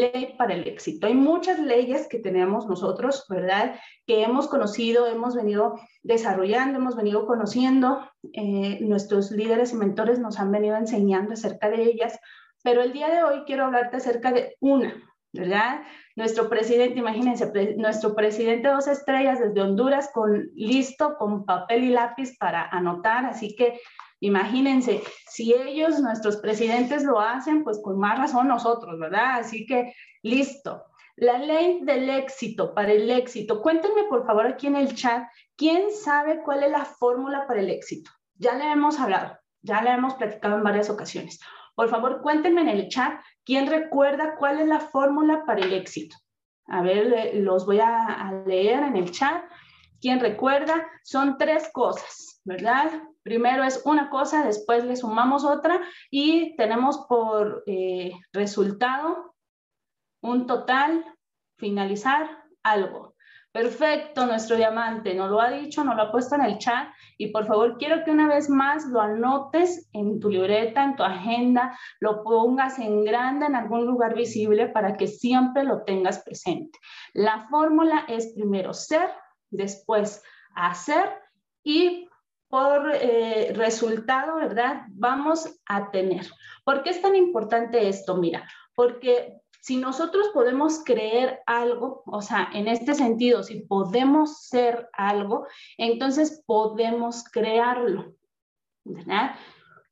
ley para el éxito. Hay muchas leyes que tenemos nosotros, ¿verdad? Que hemos conocido, hemos venido desarrollando, hemos venido conociendo, eh, nuestros líderes y mentores nos han venido enseñando acerca de ellas, pero el día de hoy quiero hablarte acerca de una, ¿verdad? Nuestro presidente, imagínense, nuestro presidente dos estrellas desde Honduras con listo con papel y lápiz para anotar, así que imagínense, si ellos, nuestros presidentes lo hacen, pues con más razón nosotros, ¿verdad? Así que listo. La ley del éxito, para el éxito. Cuéntenme por favor aquí en el chat, ¿quién sabe cuál es la fórmula para el éxito? Ya le hemos hablado, ya le hemos platicado en varias ocasiones. Por favor, cuéntenme en el chat quién recuerda cuál es la fórmula para el éxito. A ver, los voy a, leer en el chat. ¿Quién recuerda? Son tres cosas, ¿verdad? Primero es una cosa, después le sumamos otra y tenemos por eh, resultado un total, finalizar algo. Perfecto, nuestro diamante nos lo ha dicho, nos lo ha puesto en el chat y por favor quiero que una vez más lo anotes en tu libreta, en tu agenda, lo pongas en grande en algún lugar visible para que siempre lo tengas presente. La fórmula es primero ser, después hacer y por eh, resultado, ¿verdad? Vamos a tener. ¿Por qué es tan importante esto? Mira, porque si nosotros podemos creer algo, o sea, en este sentido, si podemos ser algo, entonces podemos crearlo. ¿verdad?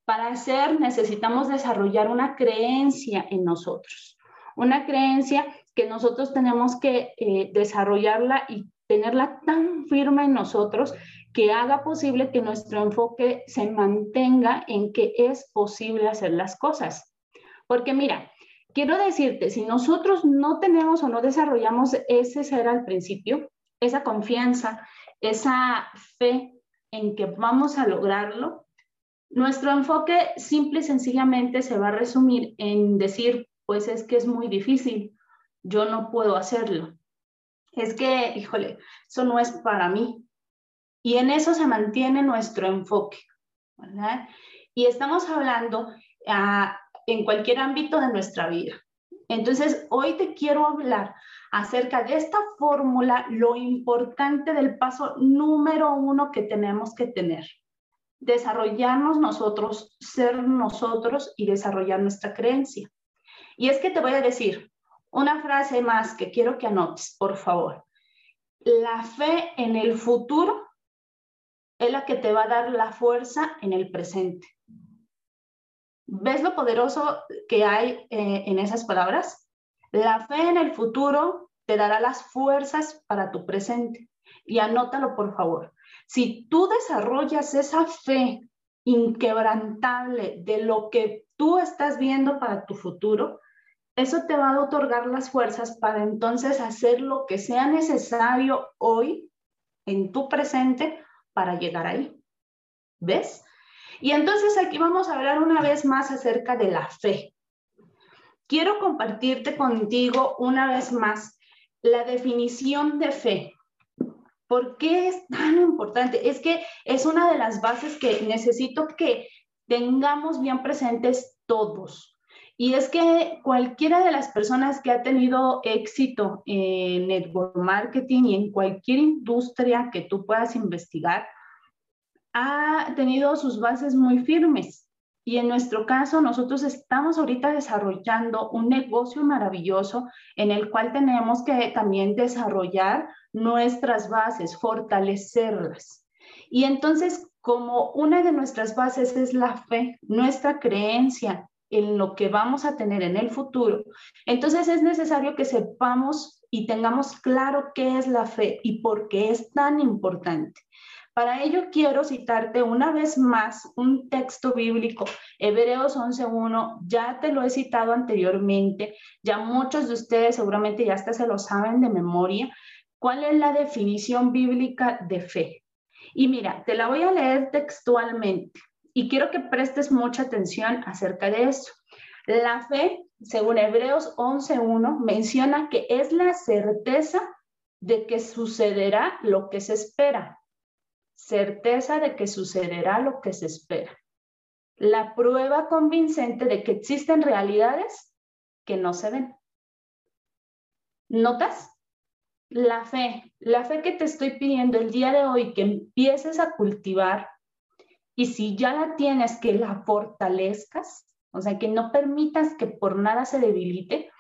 Para ser necesitamos desarrollar una creencia en nosotros, una creencia que nosotros tenemos que eh, desarrollarla y tenerla tan firme en nosotros que haga posible que nuestro enfoque se mantenga en que es posible hacer las cosas. Porque mira, quiero decirte, si nosotros no tenemos o no desarrollamos ese ser al principio, esa confianza, esa fe en que vamos a lograrlo, nuestro enfoque simple y sencillamente se va a resumir en decir, pues es que es muy difícil, yo no puedo hacerlo. Es que, híjole, eso no es para mí. Y en eso se mantiene nuestro enfoque. Y estamos hablando a en cualquier ámbito de nuestra vida. Entonces, hoy te quiero hablar acerca de esta fórmula, lo importante del paso número uno que tenemos que tener. Desarrollarnos nosotros, ser nosotros y desarrollar nuestra creencia. Y es que te voy a decir una frase más que quiero que anotes, por favor. La fe en el futuro es la que te va a dar la fuerza en el presente. ¿Ves lo poderoso que hay eh, en esas palabras? La fe en el futuro te dará las fuerzas para tu presente. Y anótalo, por favor. Si tú desarrollas esa fe inquebrantable de lo que tú estás viendo para tu futuro, eso te va a otorgar las fuerzas para entonces hacer lo que sea necesario hoy en tu presente para llegar ahí. ¿Ves? Y entonces aquí vamos a hablar una vez más acerca de la fe. Quiero compartirte contigo una vez más la definición de fe. ¿Por qué es tan importante? Es que es una de las bases que necesito que tengamos bien presentes todos. Y es que cualquiera de las personas que ha tenido éxito en network marketing y en cualquier industria que tú puedas investigar, ha tenido sus bases muy firmes. Y en nuestro caso, nosotros estamos ahorita desarrollando un negocio maravilloso en el cual tenemos que también desarrollar nuestras bases, fortalecerlas. Y entonces, como una de nuestras bases es la fe, nuestra creencia en lo que vamos a tener en el futuro, entonces es necesario que sepamos y tengamos claro qué es la fe y por qué es tan importante. Para ello quiero citarte una vez más un texto bíblico, Hebreos 11.1, ya te lo he citado anteriormente, ya muchos de ustedes seguramente ya hasta se lo saben de memoria, cuál es la definición bíblica de fe. Y mira, te la voy a leer textualmente y quiero que prestes mucha atención acerca de eso. La fe, según Hebreos 11.1, menciona que es la certeza de que sucederá lo que se espera certeza de que sucederá lo que se espera. La prueba convincente de que existen realidades que no se ven. ¿Notas? La fe, la fe que te estoy pidiendo el día de hoy, que empieces a cultivar y si ya la tienes, que la fortalezcas, o sea, que no permitas que por nada se debilite,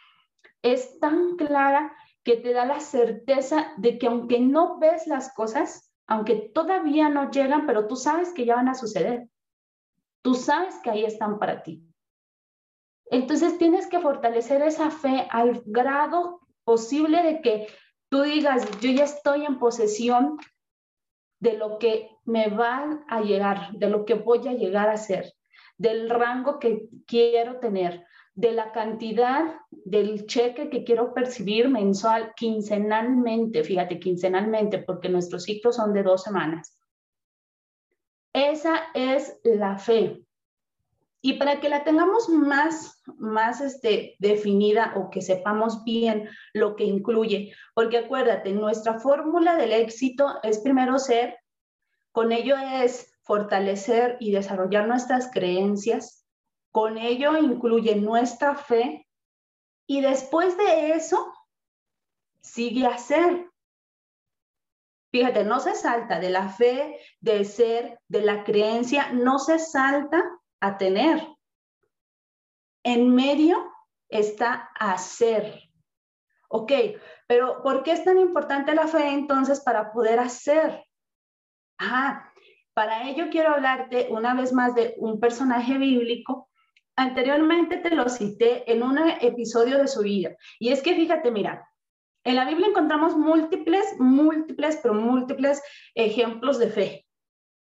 es tan clara que te da la certeza de que aunque no ves las cosas, aunque todavía no llegan, pero tú sabes que ya van a suceder. Tú sabes que ahí están para ti. Entonces tienes que fortalecer esa fe al grado posible de que tú digas, yo ya estoy en posesión de lo que me va a llegar, de lo que voy a llegar a ser, del rango que quiero tener, de la cantidad del cheque que quiero percibir mensual, quincenalmente, fíjate, quincenalmente, porque nuestros ciclos son de dos semanas. Esa es la fe. Y para que la tengamos más, más este, definida o que sepamos bien lo que incluye, porque acuérdate, nuestra fórmula del éxito es primero ser, con ello es fortalecer y desarrollar nuestras creencias, con ello incluye nuestra fe y después de eso sigue a ser. Fíjate, no se salta de la fe, de ser, de la creencia, no se salta a tener. En medio está hacer. Ok, pero ¿por qué es tan importante la fe entonces para poder hacer? Ah, para ello quiero hablarte una vez más de un personaje bíblico. Anteriormente te lo cité en un episodio de su vida. Y es que fíjate, mira, en la Biblia encontramos múltiples, múltiples, pero múltiples ejemplos de fe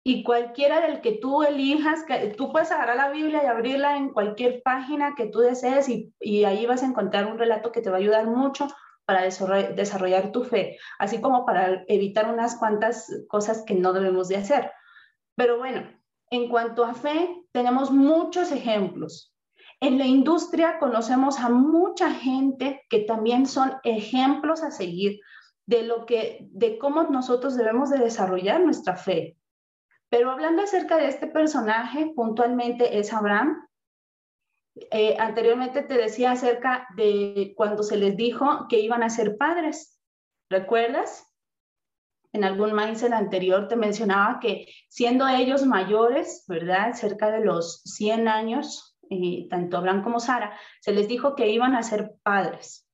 y cualquiera del que tú elijas, tú puedes agarrar la Biblia y abrirla en cualquier página que tú desees y, y ahí vas a encontrar un relato que te va a ayudar mucho para desarrollar tu fe, así como para evitar unas cuantas cosas que no debemos de hacer. Pero bueno, en cuanto a fe, tenemos muchos ejemplos. En la industria conocemos a mucha gente que también son ejemplos a seguir de lo que de cómo nosotros debemos de desarrollar nuestra fe. Pero hablando acerca de este personaje, puntualmente es Abraham. Eh, anteriormente te decía acerca de cuando se les dijo que iban a ser padres. ¿Recuerdas? En algún mindset anterior te mencionaba que siendo ellos mayores, ¿verdad? Cerca de los 100 años, eh, tanto Abraham como Sara, se les dijo que iban a ser padres.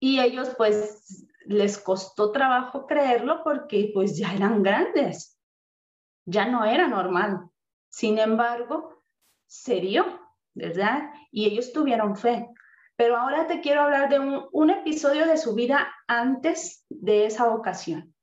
Y ellos pues les costó trabajo creerlo porque pues ya eran grandes ya no era normal. Sin embargo, se dio, ¿verdad? Y ellos tuvieron fe. Pero ahora te quiero hablar de un, episodio de su vida antes de esa ocasión.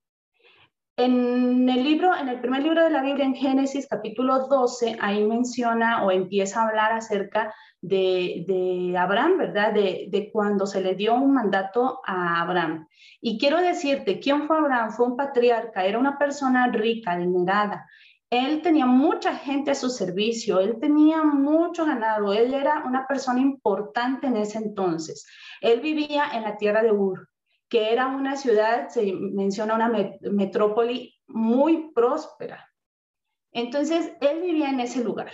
En el libro, en el primer libro de la Biblia, en Génesis capítulo 12, ahí menciona o empieza a hablar acerca de, de Abraham, ¿verdad? De, de, cuando se le dio un mandato a Abraham. Y quiero decirte, ¿quién fue Abraham? Fue un patriarca, era una persona rica, adinerada. Él tenía mucha gente a su servicio, él tenía mucho ganado, él era una persona importante en ese entonces. Él vivía en la tierra de Ur que era una ciudad, se menciona una metrópoli muy próspera. Entonces, él vivía en ese lugar.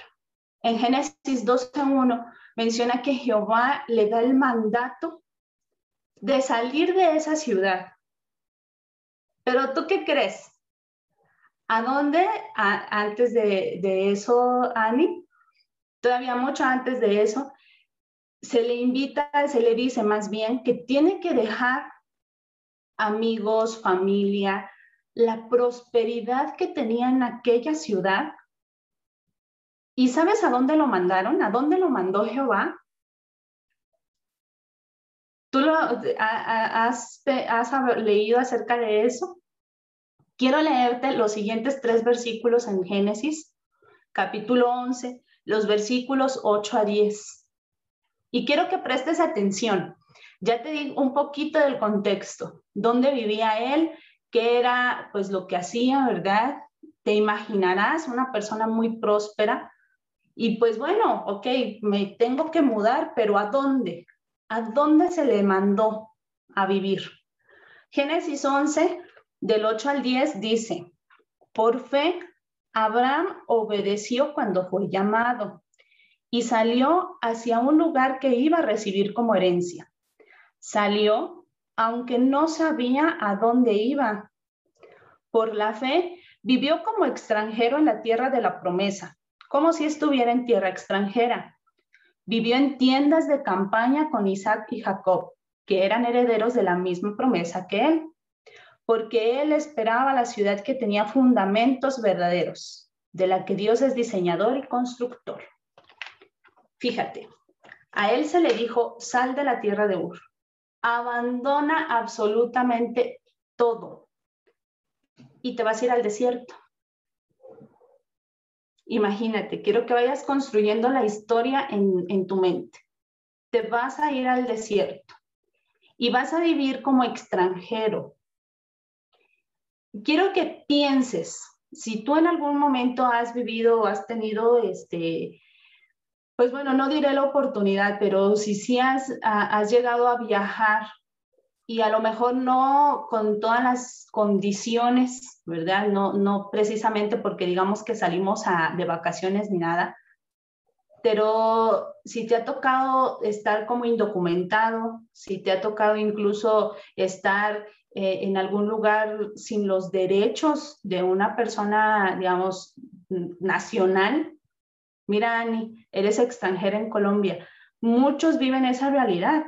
En Génesis 12.1 menciona que Jehová le da el mandato de salir de esa ciudad. Pero tú qué crees? ¿A dónde? antes de, de eso, Ani, todavía mucho antes de eso, se le invita, se le dice más bien que tiene que dejar amigos, familia, la prosperidad que tenía en aquella ciudad. ¿Y sabes a dónde lo mandaron? ¿A dónde lo mandó Jehová? ¿Tú lo, has, has leído acerca de eso? Quiero leerte los siguientes tres versículos en Génesis, capítulo 11, los versículos 8 a 10. Y quiero que prestes atención. Ya te digo un poquito del contexto, dónde vivía él, qué era pues lo que hacía, ¿verdad? Te imaginarás una persona muy próspera y pues bueno, ok, me tengo que mudar, pero ¿a dónde? ¿A dónde se le mandó a vivir? Génesis 11, del 8 al 10 dice, por fe, Abraham obedeció cuando fue llamado y salió hacia un lugar que iba a recibir como herencia. Salió aunque no sabía a dónde iba. Por la fe, vivió como extranjero en la tierra de la promesa, como si estuviera en tierra extranjera. Vivió en tiendas de campaña con Isaac y Jacob, que eran herederos de la misma promesa que él, porque él esperaba la ciudad que tenía fundamentos verdaderos, de la que Dios es diseñador y constructor. Fíjate, a él se le dijo, sal de la tierra de Ur, abandona absolutamente todo y te vas a ir al desierto. Imagínate, quiero que vayas construyendo la historia en, en tu mente. Te vas a ir al desierto y vas a vivir como extranjero. Quiero que pienses, si tú en algún momento has vivido o has tenido este, pues bueno, no diré la oportunidad, pero si sí has, has llegado a viajar y a lo mejor no con todas las condiciones, ¿verdad? No, no precisamente porque digamos que salimos de vacaciones ni nada, pero si te ha tocado estar como indocumentado, si te ha tocado incluso estar eh, en algún lugar sin los derechos de una persona, digamos, nacional, mira, Ani, eres extranjera en Colombia. Muchos viven esa realidad.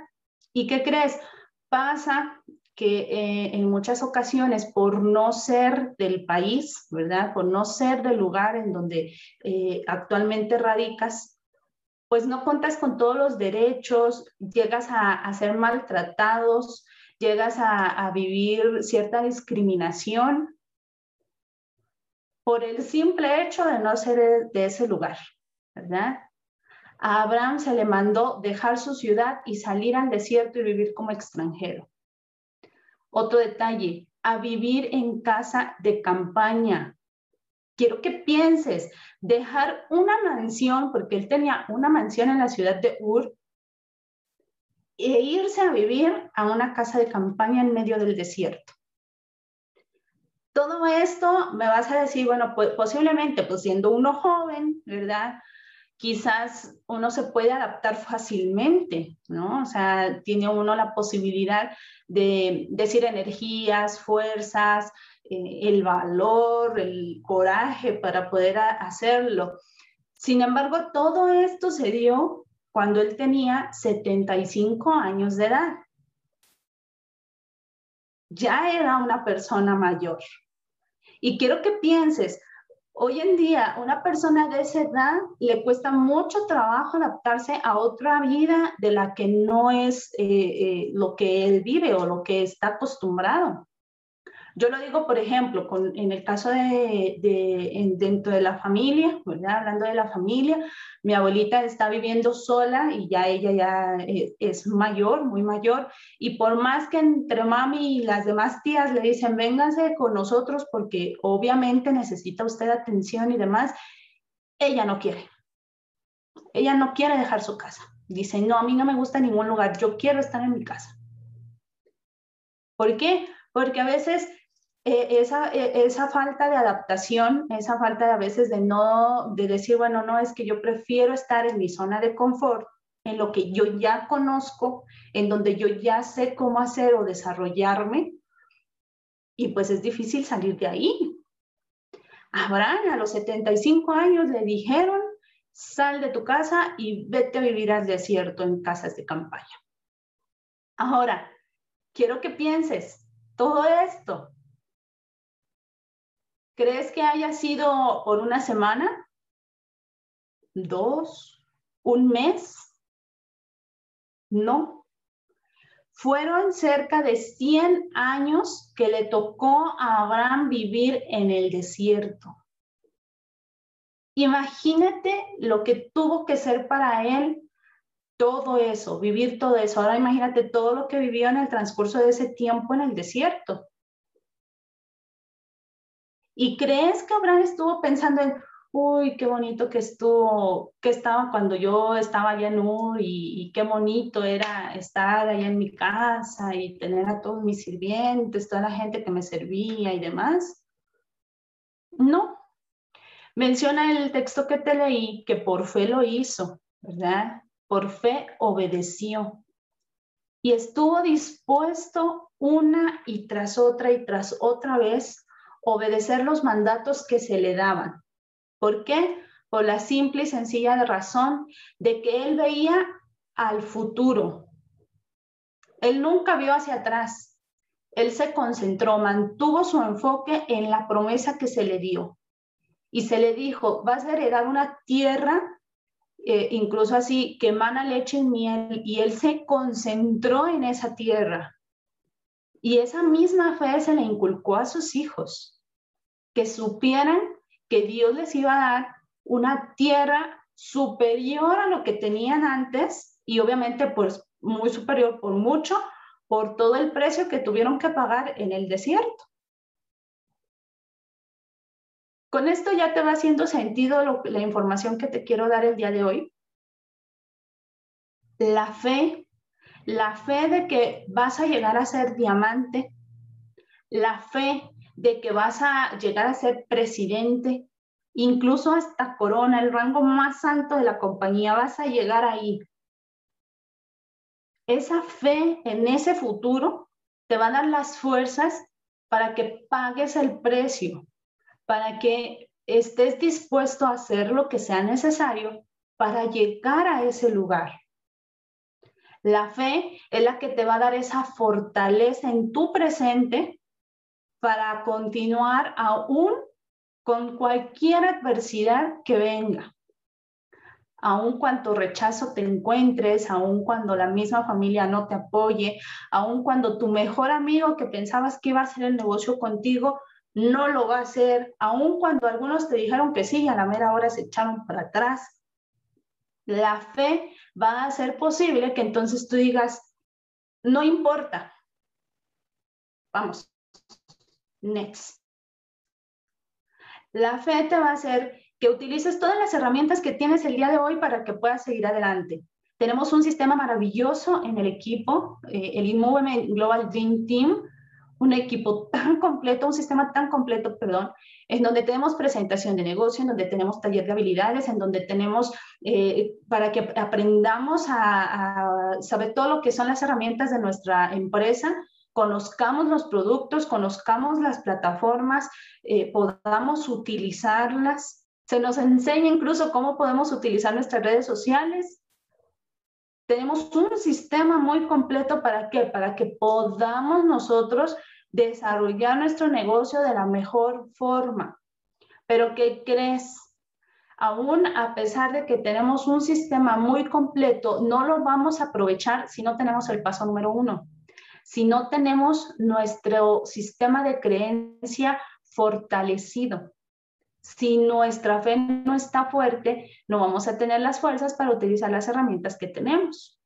¿Y qué crees? Pasa que eh, en muchas ocasiones por no ser del país, ¿verdad? Por no ser del lugar en donde eh, actualmente radicas, pues no cuentas con todos los derechos, llegas a, ser maltratados, llegas a, vivir cierta discriminación por el simple hecho de no ser de ese lugar, ¿verdad? A Abraham se le mandó dejar su ciudad y salir al desierto y vivir como extranjero. Otro detalle, a vivir en casa de campaña, quiero que pienses, dejar una mansión, porque él tenía una mansión en la ciudad de Ur, e irse a vivir a una casa de campaña en medio del desierto. Todo esto me vas a decir, bueno, posiblemente, pues siendo uno joven, ¿verdad? Quizás uno se puede adaptar fácilmente, ¿no? O sea, tiene uno la posibilidad de decir energías, fuerzas, eh, el valor, el coraje para poder hacerlo. Sin embargo, todo esto se dio cuando él tenía 75 años de edad. Ya era una persona mayor. Y quiero que pienses, hoy en día una persona de esa edad le cuesta mucho trabajo adaptarse a otra vida de la que no es eh, eh, lo que él vive o lo que está acostumbrado. Yo lo digo, por ejemplo, en el caso de, de dentro de la familia. Hablando de la familia, mi abuelita está viviendo sola y ya ella ya es, es mayor, muy mayor, y por más que entre mami y las demás tías le dicen, vénganse con nosotros porque obviamente necesita usted atención y demás, ella no quiere. Ella no quiere dejar su casa. Dice, no, a mí no me gusta ningún lugar, yo quiero estar en mi casa. ¿Por qué? Porque a veces eh, esa, eh, esa falta de adaptación, esa falta de a veces de no, de decir, bueno, no, es que yo prefiero estar en mi zona de confort, en lo que yo ya conozco, en donde yo ya sé cómo hacer o desarrollarme, y pues es difícil salir de ahí. Abraham a los 75 años le dijeron, sal de tu casa y vete a vivir al desierto en casas de campaña. Ahora, quiero que pienses, todo esto ¿Crees que haya sido por una semana? ¿Dos? ¿Un mes? No. Fueron cerca de 100 años que le tocó a Abraham vivir en el desierto. Imagínate lo que tuvo que ser para él todo eso, vivir todo eso. Ahora imagínate todo lo que vivió en el transcurso de ese tiempo en el desierto. ¿Y crees que Abraham estuvo pensando en, uy, qué bonito que estuvo, que estaba cuando yo estaba allá en Ur y, qué bonito era estar allá en mi casa y tener a todos mis sirvientes, toda la gente que me servía y demás? No. Menciona el texto que te leí que por fe lo hizo, ¿verdad? Por fe obedeció. y estuvo dispuesto una y tras otra y tras otra vez obedecer los mandatos que se le daban. ¿Por qué? Por la simple y sencilla razón de que él veía al futuro. Él nunca vio hacia atrás. Él se concentró, mantuvo su enfoque en la promesa que se le dio. Y se le dijo, vas a heredar una tierra eh, incluso así, que emana leche y miel, y él se concentró en esa tierra. Y esa misma fe se le inculcó a sus hijos, que supieran que Dios les iba a dar una tierra superior a lo que tenían antes y obviamente pues muy superior por mucho por todo el precio que tuvieron que pagar en el desierto. Con esto ya te va haciendo sentido la información que te quiero dar el día de hoy. La fe, la fe de que vas a llegar a ser diamante, la fe de que vas a llegar a ser presidente, incluso hasta corona, el rango más alto de la compañía, vas a llegar ahí. Esa fe en ese futuro te va a dar las fuerzas para que pagues el precio, para que estés dispuesto a hacer lo que sea necesario para llegar a ese lugar. La fe es la que te va a dar esa fortaleza en tu presente para continuar aún con cualquier adversidad que venga. Aún cuando rechazo te encuentres, aún cuando la misma familia no te apoye, aún cuando tu mejor amigo que pensabas que iba a hacer el negocio contigo no lo va a hacer, aun cuando algunos te dijeron que sí y a la mera hora se echaron para atrás. La fe va a hacer posible que entonces tú digas, no importa. Vamos, next. La fe te va a hacer que utilices todas las herramientas que tienes el día de hoy para que puedas seguir adelante. Tenemos un sistema maravilloso en el equipo, eh, el Inmovement Global Dream Team, un equipo tan completo, un sistema tan completo, perdón, en donde tenemos presentación de negocio, en donde tenemos taller de habilidades, en donde tenemos eh, para que aprendamos a, saber todo lo que son las herramientas de nuestra empresa, conozcamos los productos, conozcamos las plataformas, eh, podamos utilizarlas. Se nos enseña incluso cómo podemos utilizar nuestras redes sociales, tenemos un sistema muy completo para qué? Para que podamos nosotros desarrollar nuestro negocio de la mejor forma. Pero ¿qué crees? Aún a pesar de que tenemos un sistema muy completo, no lo vamos a aprovechar si no tenemos el paso número uno, si no tenemos nuestro sistema de creencia fortalecido. Si nuestra fe no está fuerte, no vamos a tener las fuerzas para utilizar las herramientas que tenemos.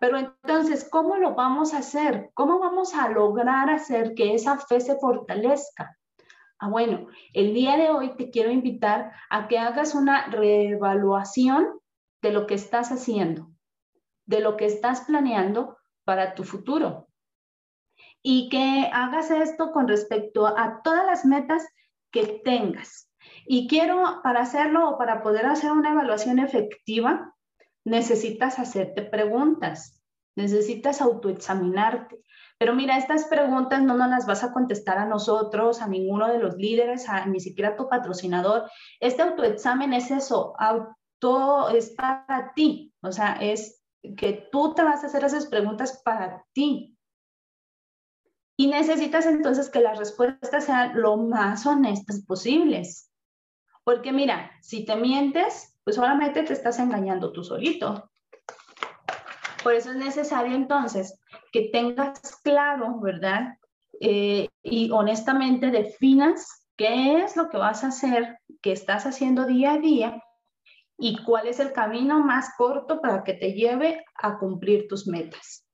Pero entonces, ¿cómo lo vamos a hacer? ¿Cómo vamos a lograr hacer que esa fe se fortalezca? Ah, bueno, el día de hoy te quiero invitar a que hagas una reevaluación de lo que estás haciendo, de lo que estás planeando para tu futuro. Y que hagas esto con respecto a todas las metas que tengas. Y quiero, para hacerlo o para poder hacer una evaluación efectiva, necesitas hacerte preguntas, necesitas autoexaminarte. Pero mira, estas preguntas no nos las vas a contestar a nosotros, a ninguno de los líderes, a ni siquiera a tu patrocinador. Este autoexamen es eso, auto es para ti, o sea, es que tú te vas a hacer esas preguntas para ti. Y necesitas entonces que las respuestas sean lo más honestas posibles. Porque mira, si te mientes, pues solamente te estás engañando tú solito. Por eso es necesario entonces que tengas claro, ¿verdad? Eh, y honestamente definas qué es lo que vas a hacer, qué estás haciendo día a día y cuál es el camino más corto para que te lleve a cumplir tus metas.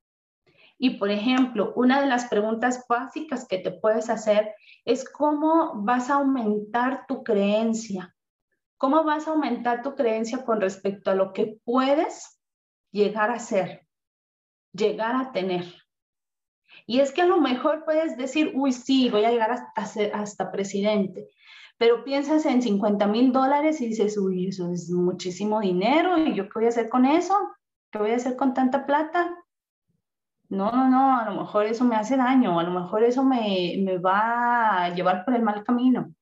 Y por ejemplo, una de las preguntas básicas que te puedes hacer es cómo vas a aumentar tu creencia. ¿Cómo vas a aumentar tu creencia con respecto a lo que puedes llegar a ser, llegar a tener? Y es que a lo mejor puedes decir, uy, sí, voy a llegar hasta, hasta presidente, pero piensas en 50 mil dólares y dices, uy, eso es muchísimo dinero, ¿y yo qué voy a hacer con eso? ¿Qué voy a hacer con tanta plata? No, no, no, a lo mejor eso me hace daño, a lo mejor eso me, me va a llevar por el mal camino.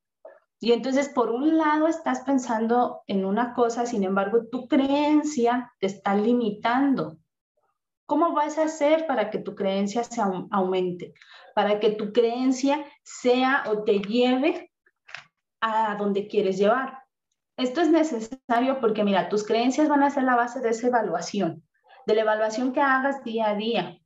Y entonces, por un lado, estás pensando en una cosa, sin embargo, tu creencia te está limitando. ¿Cómo vas a hacer para que tu creencia se aumente? Para que tu creencia sea o te lleve a donde quieres llevar. Esto es necesario porque, mira, tus creencias van a ser la base de esa evaluación, de la evaluación que hagas día a día.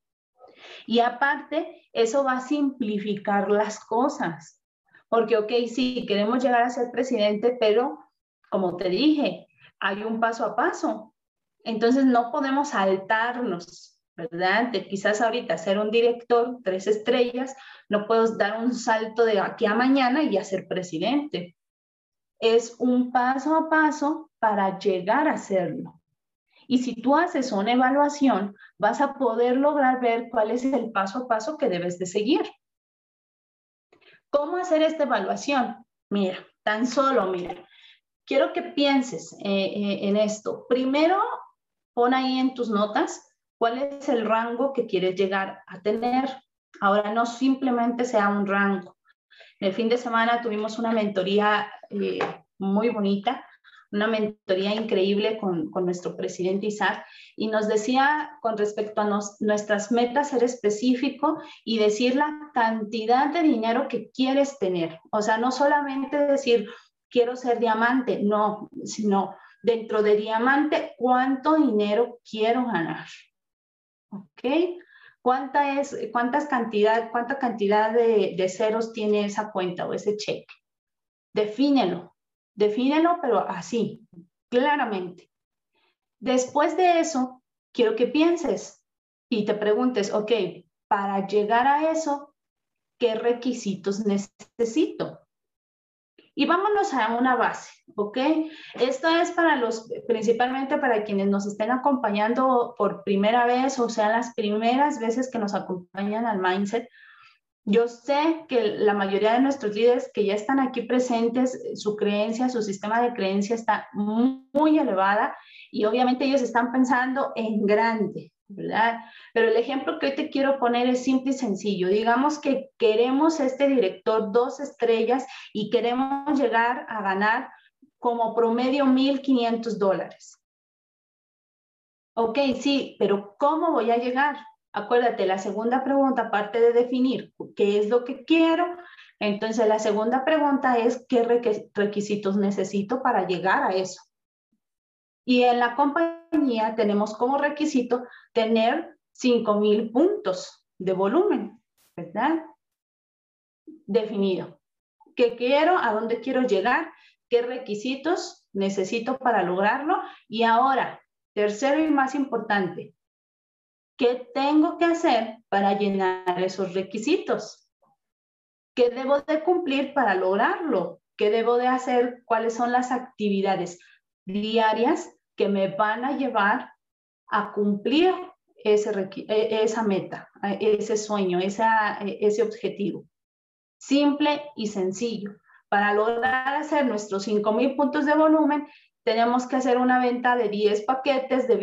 Y aparte, eso va a simplificar las cosas. Porque, ok, sí, queremos llegar a ser presidente, pero como te dije, hay un paso a paso. Entonces no podemos saltarnos, ¿verdad? De quizás ahorita ser un director, tres estrellas, no puedo dar un salto de aquí a mañana y ya ser presidente. Es un paso a paso para llegar a hacerlo. Y si tú haces una evaluación, vas a poder lograr ver cuál es el paso a paso que debes de seguir. ¿Cómo hacer esta evaluación? Mira, tan solo, mira, quiero que pienses eh, eh, en esto. Primero, pon ahí en tus notas cuál es el rango que quieres llegar a tener. Ahora, no simplemente sea un rango. El fin de semana tuvimos una mentoría eh, muy bonita una mentoría increíble con, nuestro presidente Isaac y nos decía con respecto a nuestras metas ser específico y decir la cantidad de dinero que quieres tener. O sea, no solamente decir quiero ser diamante, no, sino dentro de diamante cuánto dinero quiero ganar. ¿Ok? ¿Cuánta es, cuántas cantidad, cuánta cantidad de, de ceros tiene esa cuenta o ese cheque? Defínelo, Defínelo, pero así, claramente. Después de eso, quiero que pienses y te preguntes, ok, para llegar a eso, ¿qué requisitos necesito? Y vámonos a una base, ¿ok? Esto es para los, principalmente para quienes nos estén acompañando por primera vez, o sea, las primeras veces que nos acompañan al mindset, yo sé que la mayoría de nuestros líderes que ya están aquí presentes, su creencia, su sistema de creencia está muy, elevada y obviamente ellos están pensando en grande, ¿verdad? Pero el ejemplo que hoy te quiero poner es simple y sencillo. Digamos que queremos este director dos estrellas y queremos llegar a ganar como promedio 1.500 dólares. Ok, sí, pero ¿cómo voy a llegar? Acuérdate, la segunda pregunta, aparte de definir qué es lo que quiero, entonces la segunda pregunta es qué requisitos necesito para llegar a eso. Y en la compañía tenemos como requisito tener 5,000 puntos de volumen, ¿verdad? Definido. ¿Qué quiero? ¿A dónde quiero llegar? ¿Qué requisitos necesito para lograrlo? Y ahora, tercero y más importante, ¿Qué tengo que hacer para llenar esos requisitos? ¿Qué debo de cumplir para lograrlo? ¿Qué debo de hacer? ¿Cuáles son las actividades diarias que me van a llevar a cumplir ese, e, esa meta, ese sueño, esa, e, ese objetivo? Simple y sencillo. Para lograr hacer nuestros 5,000 puntos de volumen, tenemos que hacer una venta de 10 paquetes de,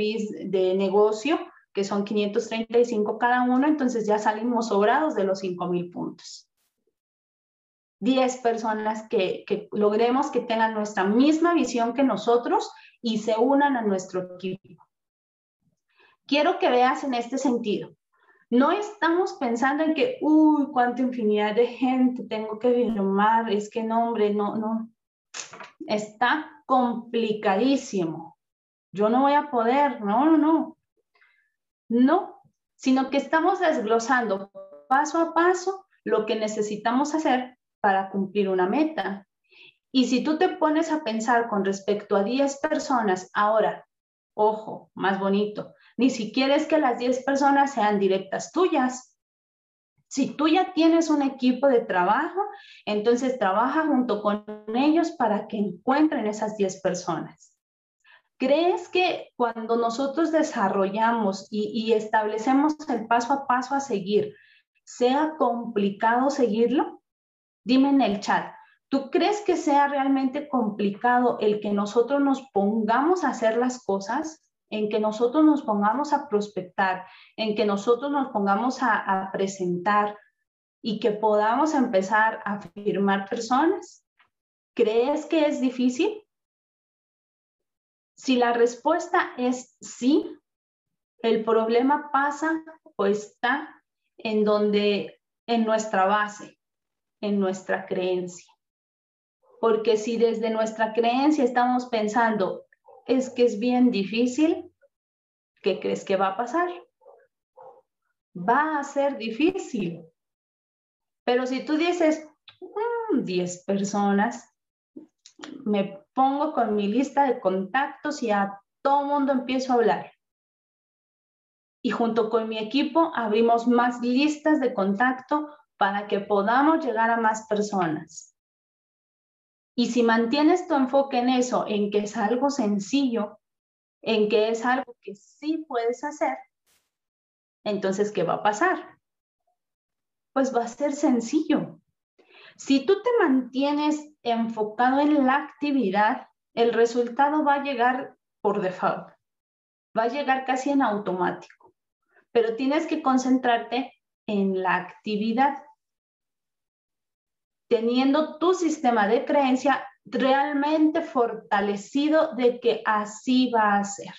de negocio que son 535 cada uno, entonces ya salimos sobrados de los 5,000 puntos. 10 personas que, que logremos que tengan nuestra misma visión que nosotros y se unan a nuestro equipo. Quiero que veas en este sentido. No estamos pensando en que, uy, cuánta infinidad de gente tengo que firmar, es que no, hombre, no, no. Está complicadísimo. Yo no voy a poder, no, no, no. No, sino que estamos desglosando paso a paso lo que necesitamos hacer para cumplir una meta. Y si tú te pones a pensar con respecto a 10 personas, ahora, ojo, más bonito, ni siquiera es que las 10 personas sean directas tuyas. Si tú ya tienes un equipo de trabajo, entonces trabaja junto con ellos para que encuentren esas 10 personas. ¿Crees que cuando nosotros desarrollamos y, establecemos el paso a paso a seguir, sea complicado seguirlo? Dime en el chat, ¿tú crees que sea realmente complicado el que nosotros nos pongamos a hacer las cosas en que nosotros nos pongamos a prospectar, en que nosotros nos pongamos a, presentar y que podamos empezar a firmar personas? ¿Crees que es difícil? Si la respuesta es sí, el problema pasa o está en donde, en nuestra base, en nuestra creencia. Porque si desde nuestra creencia estamos pensando, es que es bien difícil, ¿qué crees que va a pasar? Va a ser difícil. Pero si tú dices, 10 mm, personas, me pongo con mi lista de contactos y a todo mundo empiezo a hablar. Y junto con mi equipo abrimos más listas de contacto para que podamos llegar a más personas. Y si mantienes tu enfoque en eso, en que es algo sencillo, en que es algo que sí puedes hacer, entonces, ¿qué va a pasar? Pues va a ser sencillo. Si tú te mantienes enfocado en la actividad, el resultado va a llegar por default, va a llegar casi en automático, pero tienes que concentrarte en la actividad teniendo tu sistema de creencia realmente fortalecido de que así va a ser.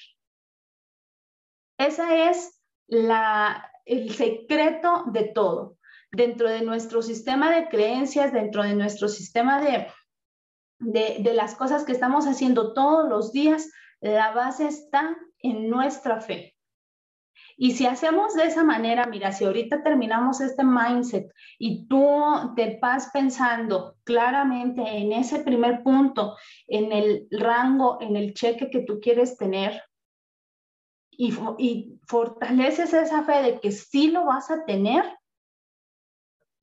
Ese es la, el secreto de todo. Dentro de nuestro sistema de creencias, dentro de nuestro sistema de, de, de las cosas que estamos haciendo todos los días, la base está en nuestra fe. Y si hacemos de esa manera, mira, si ahorita terminamos este mindset y tú te vas pensando claramente en ese primer punto, en el rango, en el cheque que tú quieres tener, y, y fortaleces esa fe de que sí lo vas a tener,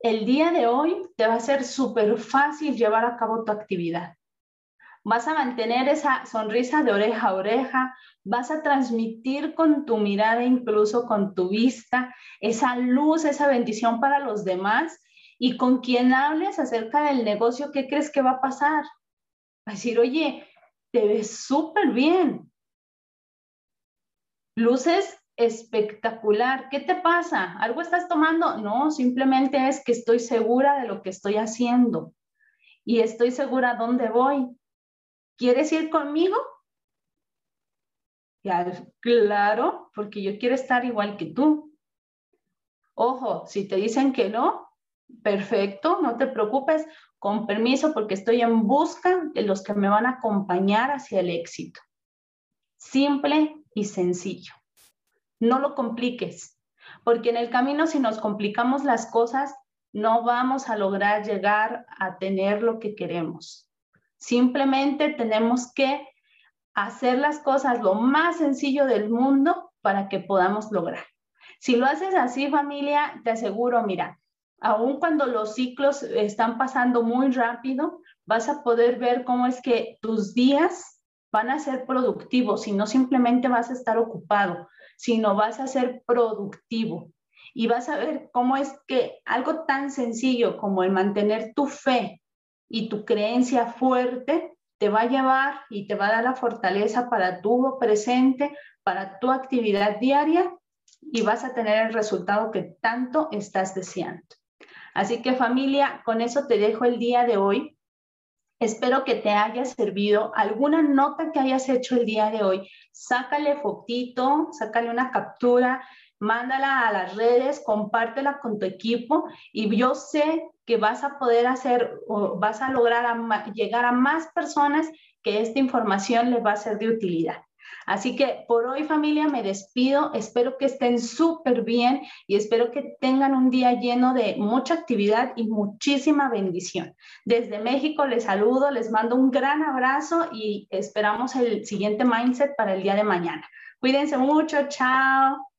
el día de hoy te va a ser súper fácil llevar a cabo tu actividad. Vas a mantener esa sonrisa de oreja a oreja, vas a transmitir con tu mirada, incluso con tu vista, esa luz, esa bendición para los demás. Y con quien hables acerca del negocio, ¿qué crees que va a pasar? Va a decir, oye, te ves súper bien. Luces espectacular. ¿Qué te pasa? ¿Algo estás tomando? No, simplemente es que estoy segura de lo que estoy haciendo y estoy segura dónde voy. ¿Quieres ir conmigo? claro, porque yo quiero estar igual que tú. Ojo, si te dicen que no, perfecto, no te preocupes, con permiso, porque estoy en busca de los que me van a acompañar hacia el éxito. Simple y sencillo. No lo compliques, porque en el camino si nos complicamos las cosas, no vamos a lograr llegar a tener lo que queremos. Simplemente tenemos que hacer las cosas lo más sencillo del mundo para que podamos lograr. Si lo haces así, familia, te aseguro, mira, aun cuando los ciclos están pasando muy rápido, vas a poder ver cómo es que tus días van a ser productivos y no simplemente vas a estar ocupado, sino vas a ser productivo. Y vas a ver cómo es que algo tan sencillo como el mantener tu fe y tu creencia fuerte te va a llevar y te va a dar la fortaleza para tu presente, para tu actividad diaria y vas a tener el resultado que tanto estás deseando. Así que familia, con eso te dejo el día de hoy. Espero que te haya servido alguna nota que hayas hecho el día de hoy. Sácale fotito, sácale una captura, mándala a las redes, compártela con tu equipo y yo sé que vas a poder hacer o vas a lograr llegar a más personas que esta información les va a ser de utilidad. Así que por hoy familia me despido, espero que estén súper bien y espero que tengan un día lleno de mucha actividad y muchísima bendición. Desde México les saludo, les mando un gran abrazo y esperamos el siguiente mindset para el día de mañana. Cuídense mucho, chao.